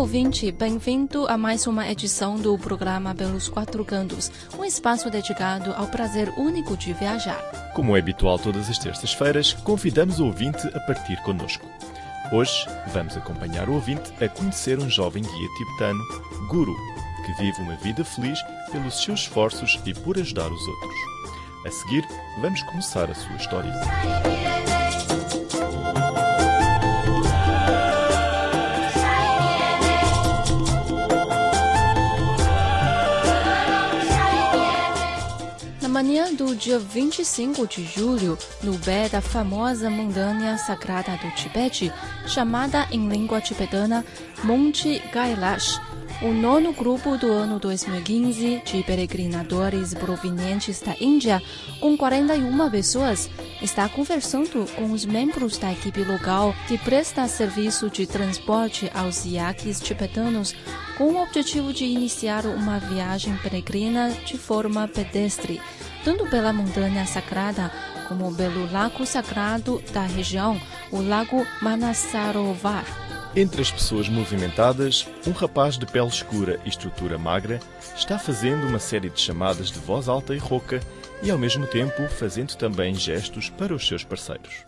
Ouvinte! Bem-vindo a mais uma edição do programa Pelos Quatro Cantos, um espaço dedicado ao prazer único de viajar. Como é habitual todas as terças-feiras, convidamos o ouvinte a partir connosco. Hoje vamos acompanhar o ouvinte a conhecer um jovem guia tibetano, Guru, que vive uma vida feliz pelos seus esforços e por ajudar os outros. A seguir, vamos começar a sua história. Manhã do dia 25 de julho, no pé da famosa montanha sagrada do Tibete, chamada em língua tibetana Monte Kailash, o nono grupo do ano 2015 de peregrinadores provenientes da Índia, com 41 pessoas, está conversando com os membros da equipe local que presta serviço de transporte aos iaques tibetanos com o objetivo de iniciar uma viagem peregrina de forma pedestre, tanto pela montanha sagrada como pelo lago sagrado da região, o Lago Manasarovar. Entre as pessoas movimentadas, um rapaz de pele escura e estrutura magra está fazendo uma série de chamadas de voz alta e rouca e, ao mesmo tempo, fazendo também gestos para os seus parceiros.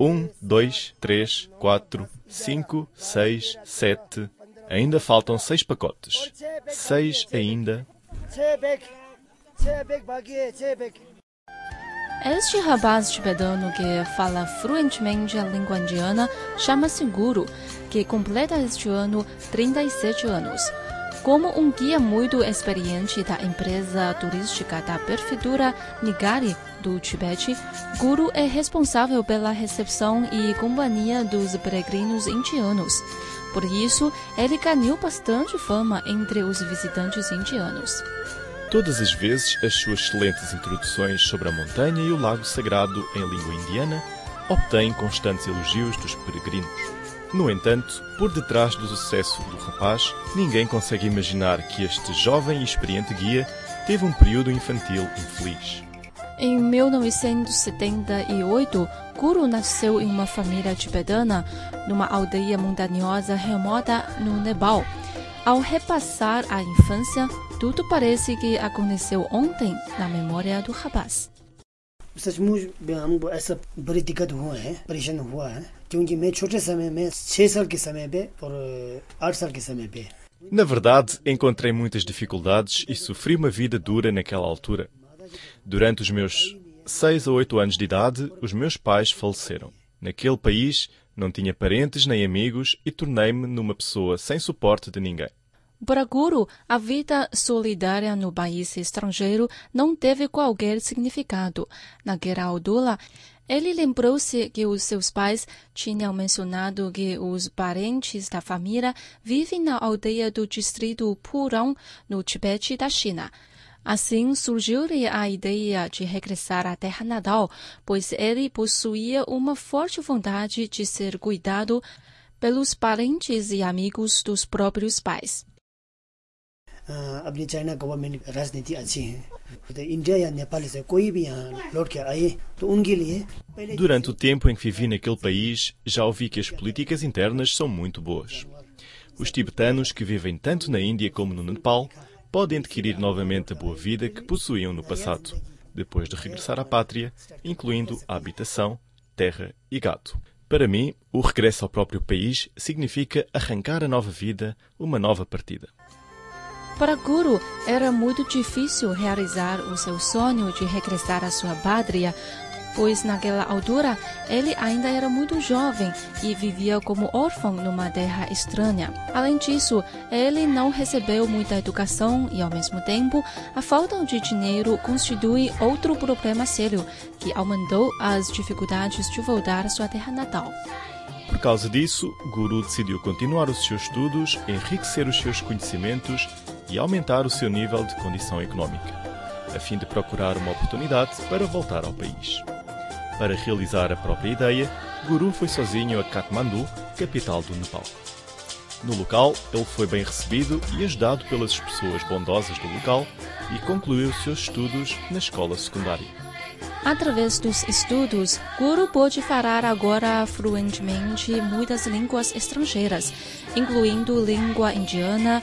Um, dois, três, quatro, cinco, seis, sete. Ainda faltam seis pacotes. Seis ainda. Este rapaz tibetano que fala fluentemente a língua indiana chama-se Guru, que completa este ano 37 anos. Como um guia muito experiente da empresa turística da prefeitura Nigari do Tibete, Guru é responsável pela recepção e companhia dos peregrinos indianos. Por isso, ele ganhou bastante fama entre os visitantes indianos. Todas as vezes, as suas excelentes introduções sobre a montanha e o lago sagrado em língua indiana obtêm constantes elogios dos peregrinos. No entanto, por detrás do sucesso do rapaz, ninguém consegue imaginar que este jovem e experiente guia teve um período infantil infeliz. Em 1978, Guru nasceu em uma família tibetana numa aldeia montanhosa remota no Nepal. Ao repassar a infância, tudo parece que aconteceu ontem na memória do rapaz. सचमुच हमको ऐसा बड़ी दिक्कत हुआ है परेशान हुआ है क्योंकि मैं छोटे समय में छह साल के समय पे और आठ साल के समय पे Na verdade, encontrei muitas dificuldades e sofri uma vida dura naquela altura. Durante os meus seis a oito anos de idade, os meus pais faleceram. Naquele país, não tinha parentes nem amigos e tornei-me numa pessoa sem suporte de ninguém. Para Guru, a vida solidária no país estrangeiro não teve qualquer significado. Naquela altura, ele lembrou-se que os seus pais tinham mencionado que os parentes da família vivem na aldeia do distrito Purong, no Tibete da China. Assim surgiu-lhe a ideia de regressar à terra natal, pois ele possuía uma forte vontade de ser cuidado pelos parentes e amigos dos próprios pais. अपनी China government राजनीति अच्छी है तो इंडिया या नेपाल से कोई भी यहाँ लौट के आए तो उनके लिए Durante o tempo em que vivi naquele país, já ouvi que as políticas internas são muito boas. Os tibetanos que vivem tanto na Índia como no Nepal podem adquirir novamente a boa vida que possuíam no passado, depois de regressar à pátria, incluindo a habitação, terra e gado. Para mim, o regresso ao próprio país significa arrancar a nova vida, uma nova partida. Para Guru, era muito difícil realizar o seu sonho de regressar à sua pátria, pois naquela altura ele ainda era muito jovem e vivia como órfão numa terra estranha. Além disso, ele não recebeu muita educação e, ao mesmo tempo, a falta de dinheiro constitui outro problema sério que aumentou as dificuldades de voltar à sua terra natal. Por causa disso, Guru decidiu continuar os seus estudos, enriquecer os seus conhecimentos e aumentar o seu nível de condição econômica. a fim de procurar uma oportunidade para voltar ao país. Para realizar a própria ideia, Guru foi sozinho a Kathmandu, capital do Nepal. No local, ele foi bem recebido e ajudado pelas pessoas bondosas do local e concluiu seus estudos na escola secundária. Através dos estudos, Guru pôde falar agora fluentemente muitas línguas estrangeiras, incluindo língua indiana,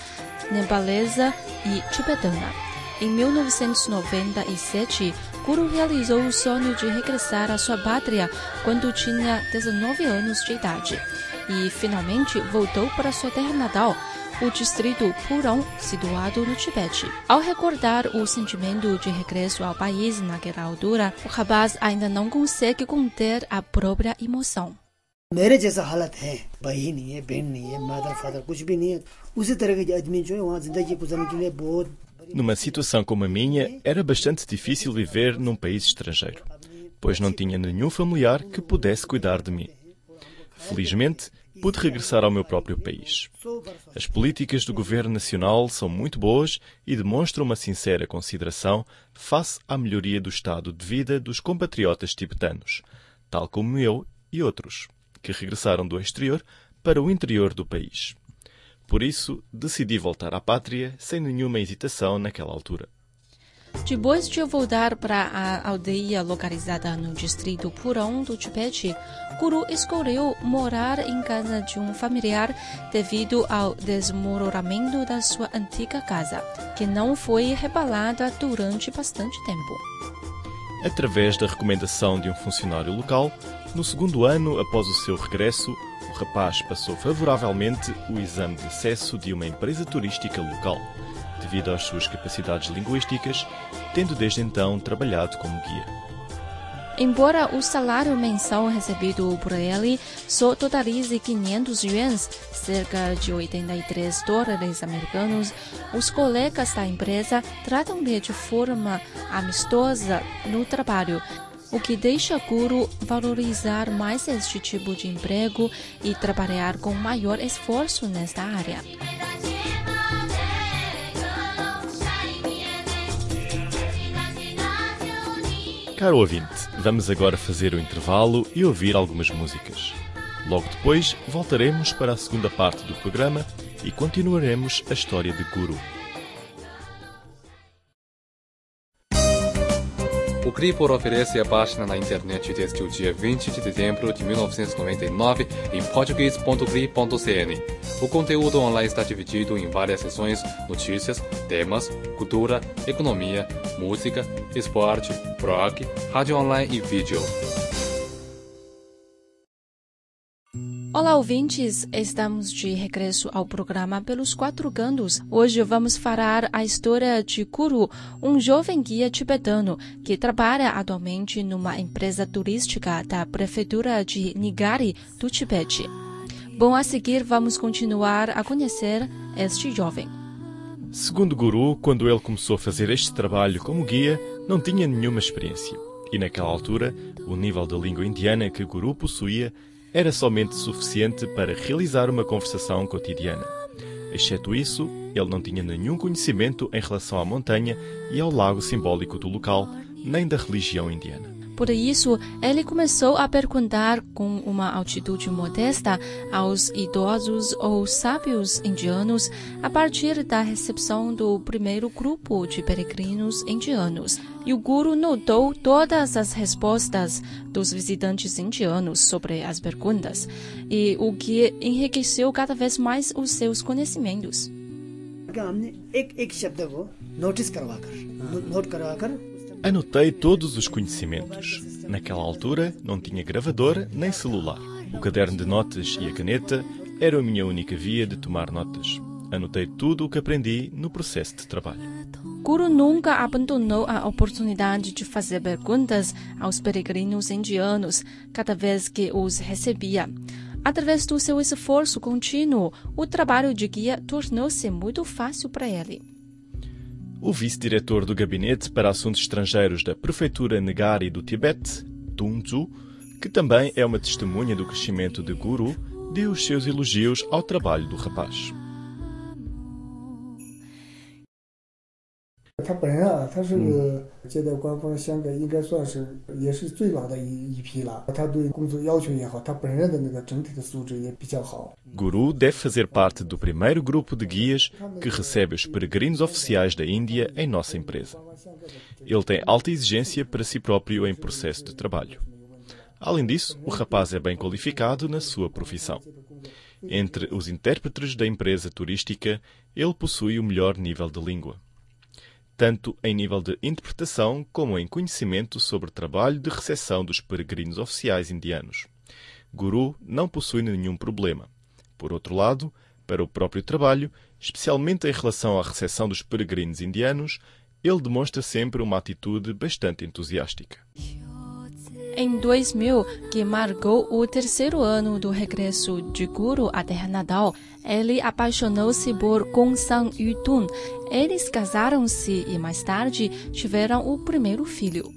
nepalesa e tibetana. Em 1997, Guru realizou o sonho de regressar à sua pátria quando tinha 19 anos de idade e finalmente voltou para sua terra natal, o distrito Purong, situado no Tibete. Ao recordar o sentimento de regresso ao país naquela altura, o rapaz ainda não consegue conter a própria emoção. मेरे जैसा हालत है भाई नहीं है बहन नहीं है मदर फादर कुछ भी नहीं है उसी तरह के आदमी जो है वहाँ जिंदगी गुजारने के लिए बहुत numa situação como a minha, era bastante difícil viver num país estrangeiro, pois não tinha nenhum familiar que pudesse cuidar de mim. Felizmente, pude regressar ao meu próprio país. As políticas do governo nacional são muito boas e demonstram uma sincera consideração face à melhoria do estado de vida dos compatriotas tibetanos, tal como eu e outros, que regressaram do exterior para o interior do país. Por isso, decidi voltar à pátria sem nenhuma hesitação naquela altura. Depois de voltar para a aldeia localizada no distrito Purong do Tibete, Guru escolheu morar em casa de um familiar devido ao desmoronamento da sua antiga casa, que não foi rebalada durante bastante tempo. Através da recomendação de um funcionário local, no segundo ano após o seu regresso, rapaz passou favoravelmente o exame de acesso de uma empresa turística local devido às suas capacidades linguísticas, tendo desde então trabalhado como guia. Embora o salário mensal recebido por ele só totalize 500 yuans, cerca de 83 dólares americanos, os colegas da empresa tratam-lhe de forma amistosa no trabalho, o que deixa Guru valorizar mais este tipo de emprego e trabalhar com maior esforço nesta área. Caro ouvinte, vamos agora fazer o intervalo e ouvir algumas músicas. Logo depois, voltaremos para a segunda parte do programa e continuaremos a história de Guru. O Cripor oferece a página na internet desde o dia 20 de dezembro de 1999 em português.cri.cn. O conteúdo online está dividido em várias seções: notícias, temas, cultura, economia, música, esporte, blog, rádio online e vídeo. Olá, ouvintes! Estamos de regresso ao programa Pelos Quatro Cantos. Hoje vamos falar a história de Kuru, um jovem guia tibetano que trabalha atualmente numa empresa turística da prefeitura de Nigari, do Tibete. Bom, a seguir vamos continuar a conhecer este jovem. Segundo Guru, quando ele começou a fazer este trabalho como guia, não tinha nenhuma experiência. E naquela altura, o nível da língua indiana que Guru possuía era somente suficiente para realizar uma conversação cotidiana. Exceto isso, ele não tinha nenhum conhecimento em relação à montanha e ao lago simbólico do local, nem da religião indiana. Por isso, ele começou a perguntar com uma altitude modesta aos idosos ou sábios indianos a partir da recepção do primeiro grupo de peregrinos indianos. E o guru notou todas as respostas dos visitantes indianos sobre as perguntas, e o que enriqueceu cada vez mais os seus conhecimentos. Anotei todos os conhecimentos. Naquela altura não tinha gravadora nem celular. O caderno de notas e a caneta eram a minha única via de tomar notas. Anotei tudo o que aprendi no processo de trabalho. Guru nunca abandonou a oportunidade de fazer perguntas aos peregrinos indianos cada vez que os recebia. Através do seu esforço contínuo, o trabalho de guia tornou-se muito fácil para ele. O vice-diretor do Gabinete para Assuntos Estrangeiros da Prefeitura Negari do Tibete, Tunzu, que também é uma testemunha do crescimento de Guru, deu os seus elogios ao trabalho do rapaz. 他本人啊，他是个接待官方香港应该算是也是最老的一一批了。他对工作要求也好，他本人的那个整体的素质也比较好。Guru deve fazer parte do primeiro grupo de guias que recebe os peregrinos oficiais da Índia em nossa empresa. Ele tem alta exigência para si próprio em processo de trabalho. Além disso, o rapaz é bem qualificado na sua profissão. Entre os intérpretes da empresa turística, ele possui o melhor nível de língua tanto em nível de interpretação como em conhecimento sobre o trabalho de recepção dos peregrinos oficiais indianos. Guru não possui nenhum problema. Por outro lado, para o próprio trabalho, especialmente em relação à recepção dos peregrinos indianos, ele demonstra sempre uma atitude bastante entusiástica. Em 2000, que marcou o terceiro ano do regresso de Guru à terra natal, ele apaixonou-se por Gong Sang Yutun. Eles casaram-se e mais tarde tiveram o primeiro filho.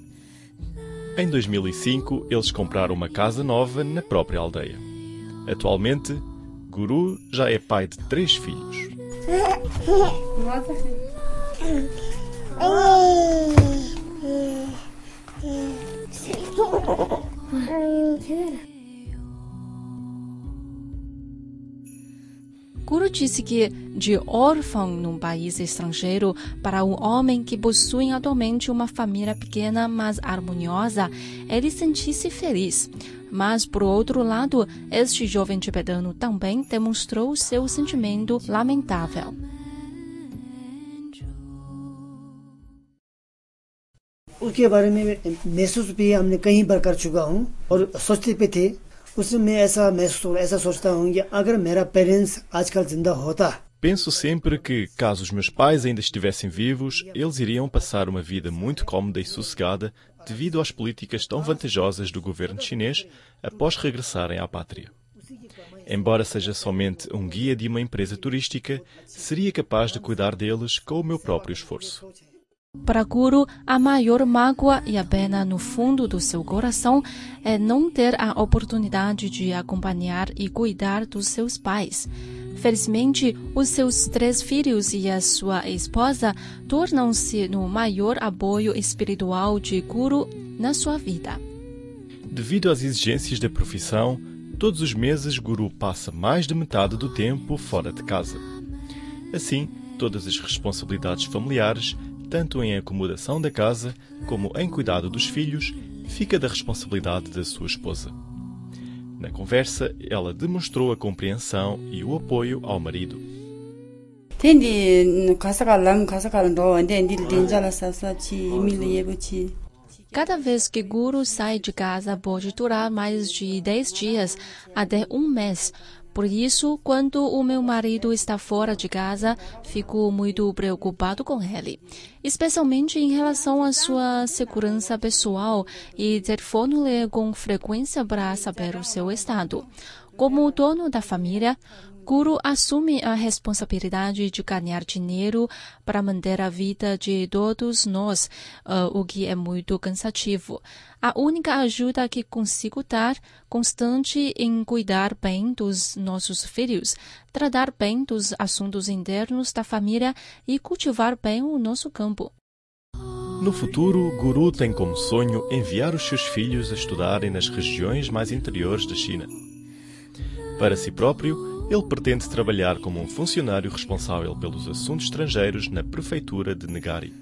Em 2005, eles compraram uma casa nova na própria aldeia. Atualmente, Guru já é pai de três filhos. Guru disse que, de órfão num país estrangeiro para um homem que possui atualmente uma família pequena, mas harmoniosa, ele sentisse feliz. Mas, por outro lado, este jovem tibetano também demonstrou seu sentimento lamentável. उसके बारे में महसूस भी हमने कई बार कर चुका हूँ और सोचते पे थे उसमें मैं ऐसा महसूस ऐसा सोचता हूँ कि अगर मेरा पेरेंट्स आजकल जिंदा होता Penso sempre que, caso os meus pais ainda estivessem vivos, eles iriam passar uma vida muito cómoda e sossegada devido às políticas tão vantajosas do governo chinês após regressarem à pátria. Embora seja somente um guia de uma empresa turística, seria capaz de cuidar deles com o meu próprio esforço. Para Guru, a maior mágoa e a pena no fundo do seu coração é não ter a oportunidade de acompanhar e cuidar dos seus pais. Felizmente, os seus três filhos e a sua esposa tornam-se no maior apoio espiritual de Guru na sua vida. Devido às exigências da profissão, todos os meses Guru passa mais de metade do tempo fora de casa. Assim, todas as responsabilidades familiares tanto em acomodação da casa como em cuidado dos filhos, fica da responsabilidade da sua esposa. Na conversa, ela demonstrou a compreensão e o apoio ao marido. Cada vez que Guru sai de casa pode durar mais de 10 dias até um mês, por isso, quando o meu marido está fora de casa, fico muito preocupado com ele, especialmente em relação à sua segurança pessoal e telefono-lhe com frequência para saber o seu estado. Como dono da família, Guru assume a responsabilidade de ganhar dinheiro para manter a vida de todos nós, uh, o que é muito cansativo. A única ajuda que consigo dar constante em cuidar bem dos nossos filhos, tratar bem dos assuntos internos da família e cultivar bem o nosso campo. No futuro, Guru tem como sonho enviar os seus filhos a estudarem nas regiões mais interiores da China. Para si próprio, ele pretende trabalhar como um funcionário responsável pelos assuntos estrangeiros na prefeitura de Negari.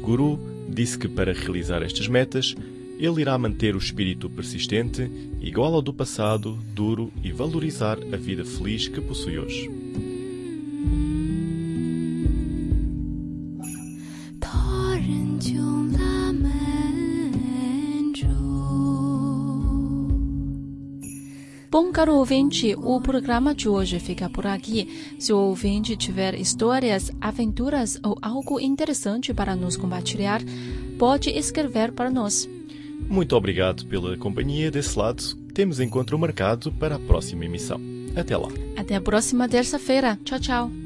Guru disse que para realizar estas metas, ele irá manter o espírito persistente, igual ao do passado, duro e valorizar a vida feliz que possui hoje. Bom, caro ouvinte, o programa de hoje fica por aqui. Se o ouvinte tiver histórias, aventuras ou algo interessante para nos compartilhar, pode escrever para nós. Muito obrigado pela companhia desse lado. Temos encontro marcado para a próxima emissão. Até lá. Até a próxima terça-feira. Tchau, tchau.